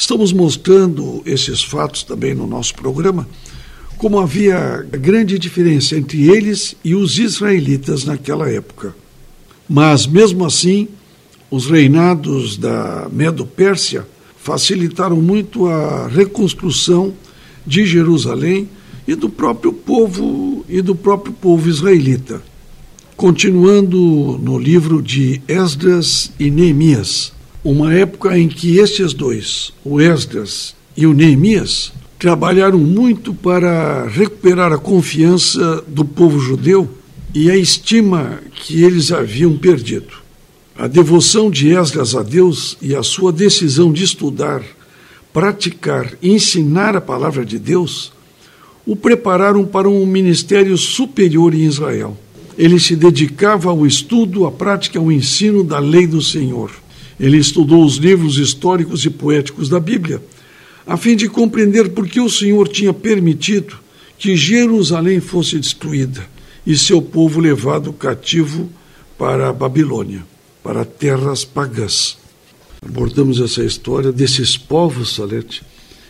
Estamos mostrando esses fatos também no nosso programa, como havia grande diferença entre eles e os israelitas naquela época. Mas, mesmo assim, os reinados da Medo-Pérsia facilitaram muito a reconstrução de Jerusalém e do próprio povo e do próprio povo israelita. Continuando no livro de Esdras e Neemias, uma época em que estes dois, o Esdras e o Neemias, trabalharam muito para recuperar a confiança do povo judeu e a estima que eles haviam perdido. A devoção de Esdras a Deus e a sua decisão de estudar, praticar e ensinar a palavra de Deus o prepararam para um ministério superior em Israel. Ele se dedicava ao estudo, à prática e ao ensino da lei do Senhor. Ele estudou os livros históricos e poéticos da Bíblia, a fim de compreender por que o Senhor tinha permitido que Jerusalém fosse destruída e seu povo levado cativo para a Babilônia, para terras pagãs. Abordamos essa história desses povos, Salete,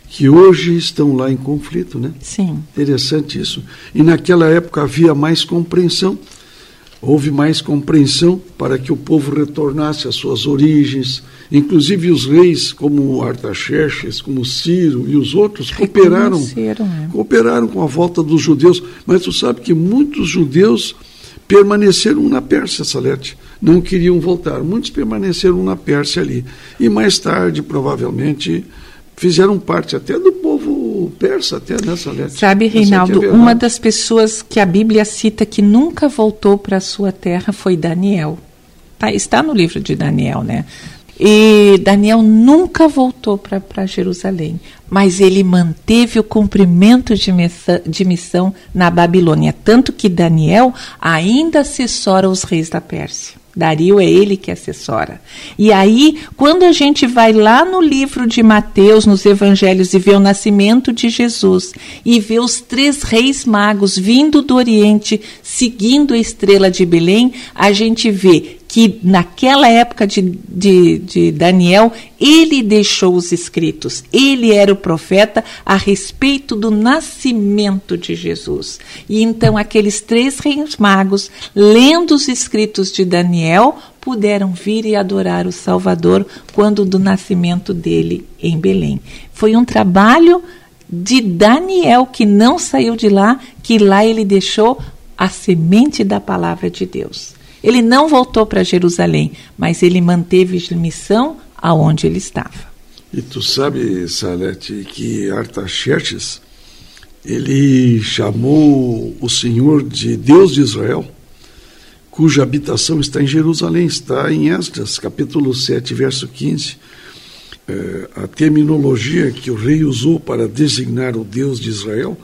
que hoje estão lá em conflito, né? Sim. Interessante isso. E naquela época havia mais compreensão houve mais compreensão para que o povo retornasse às suas origens. Inclusive os reis, como Artaxerxes, como Ciro e os outros, cooperaram, é. cooperaram com a volta dos judeus. Mas tu sabe que muitos judeus permaneceram na Pérsia, Salete. Não queriam voltar. Muitos permaneceram na Pérsia ali. E mais tarde, provavelmente, fizeram parte até do povo persa, até nessa letra. Sabe, Reinaldo, uma das pessoas que a Bíblia cita que nunca voltou para a sua terra foi Daniel. Tá, está no livro de Daniel, né? E Daniel nunca voltou para Jerusalém, mas ele manteve o cumprimento de missão, de missão na Babilônia. Tanto que Daniel ainda assessora os reis da Pérsia. Dario é ele que assessora. E aí, quando a gente vai lá no livro de Mateus, nos evangelhos, e vê o nascimento de Jesus, e vê os três reis magos vindo do Oriente, seguindo a estrela de Belém, a gente vê que naquela época de, de, de, Daniel, ele deixou os escritos, ele era o profeta a respeito do nascimento de Jesus. E então aqueles três reis magos, lendo os escritos de Daniel, puderam vir e adorar o Salvador quando do nascimento dele em Belém. Foi um trabalho de Daniel que não saiu de lá, que lá ele deixou a semente da palavra de Deus. Ele não voltou para Jerusalém, mas ele manteve missão aonde ele estava. E tu sabe, Salete, que Artaxerxes, ele chamou o Senhor de Deus de Israel, cuja habitação está em Jerusalém, está em Esdras, capítulo 7, verso 15. É, a terminologia que o rei usou para designar o Deus de Israel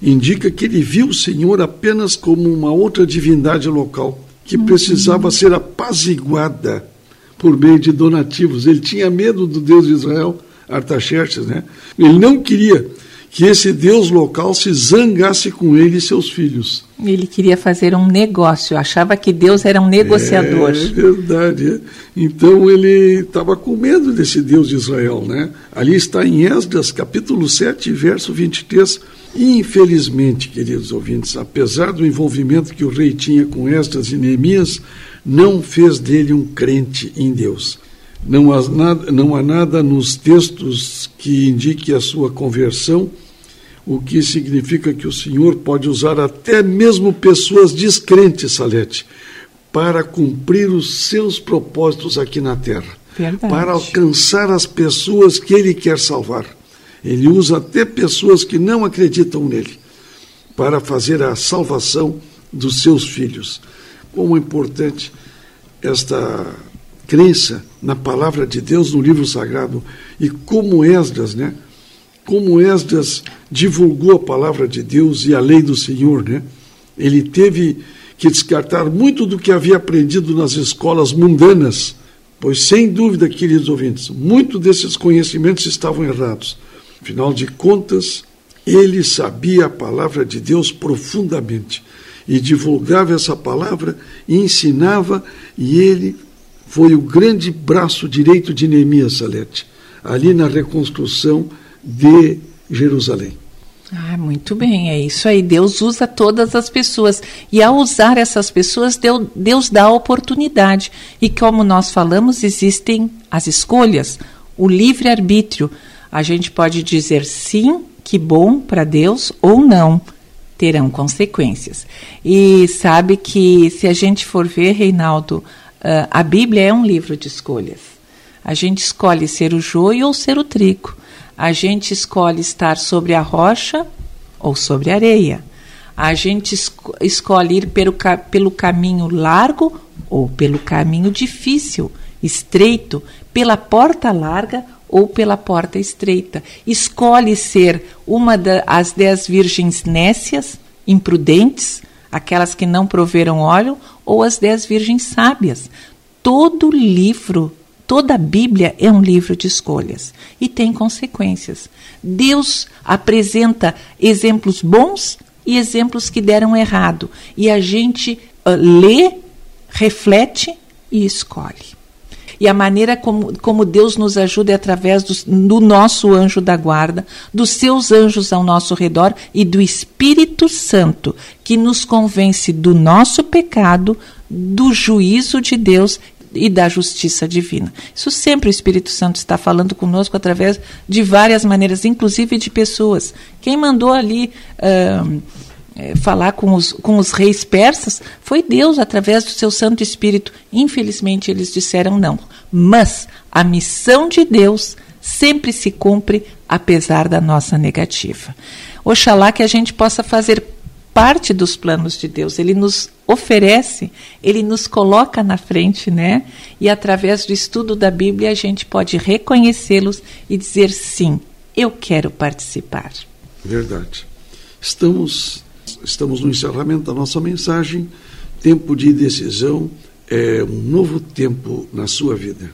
indica que ele viu o Senhor apenas como uma outra divindade local que precisava ser apaziguada por meio de donativos. Ele tinha medo do Deus de Israel, Artaxerxes, né? Ele não queria que esse Deus local se zangasse com ele e seus filhos. Ele queria fazer um negócio, achava que Deus era um negociador. É verdade. É. Então ele estava com medo desse Deus de Israel, né? Ali está em Esdras, capítulo 7, verso 23 Infelizmente, queridos ouvintes, apesar do envolvimento que o rei tinha com Esdras e Neemias, não fez dele um crente em Deus. Não há, nada, não há nada nos textos que indique a sua conversão, o que significa que o Senhor pode usar até mesmo pessoas descrentes, Salete, para cumprir os seus propósitos aqui na terra. Verdade. Para alcançar as pessoas que Ele quer salvar. Ele usa até pessoas que não acreditam nele para fazer a salvação dos seus filhos. Como é importante esta crença na palavra de Deus no livro sagrado e como Esdras, né? Como Esdras divulgou a palavra de Deus e a lei do Senhor, né? Ele teve que descartar muito do que havia aprendido nas escolas mundanas, pois sem dúvida, queridos ouvintes, muito desses conhecimentos estavam errados. Afinal de contas, ele sabia a palavra de Deus profundamente e divulgava essa palavra e ensinava, e ele foi o grande braço direito de Neemias Salete, ali na reconstrução de Jerusalém. Ah, muito bem, é isso aí. Deus usa todas as pessoas. E ao usar essas pessoas, Deus, Deus dá a oportunidade. E como nós falamos, existem as escolhas, o livre-arbítrio. A gente pode dizer sim, que bom para Deus, ou não. Terão consequências. E sabe que, se a gente for ver, Reinaldo, uh, a Bíblia é um livro de escolhas. A gente escolhe ser o joio ou ser o trigo. A gente escolhe estar sobre a rocha ou sobre a areia. A gente escolhe ir pelo, pelo caminho largo ou pelo caminho difícil, estreito, pela porta larga ou pela porta estreita. Escolhe ser uma das dez virgens nécias, imprudentes, aquelas que não proveram óleo, ou as dez virgens sábias. Todo livro Toda a Bíblia é um livro de escolhas e tem consequências. Deus apresenta exemplos bons e exemplos que deram errado. E a gente uh, lê, reflete e escolhe. E a maneira como, como Deus nos ajuda é através do, do nosso anjo da guarda, dos seus anjos ao nosso redor e do Espírito Santo, que nos convence do nosso pecado, do juízo de Deus e da justiça divina. Isso sempre o Espírito Santo está falando conosco através de várias maneiras, inclusive de pessoas. Quem mandou ali uh, falar com os, com os reis persas foi Deus, através do seu Santo Espírito. Infelizmente, eles disseram não. Mas a missão de Deus sempre se cumpre apesar da nossa negativa. Oxalá que a gente possa fazer parte dos planos de Deus. Ele nos oferece, ele nos coloca na frente, né? E através do estudo da Bíblia a gente pode reconhecê-los e dizer sim, eu quero participar. Verdade. Estamos estamos no encerramento da nossa mensagem. Tempo de decisão é um novo tempo na sua vida.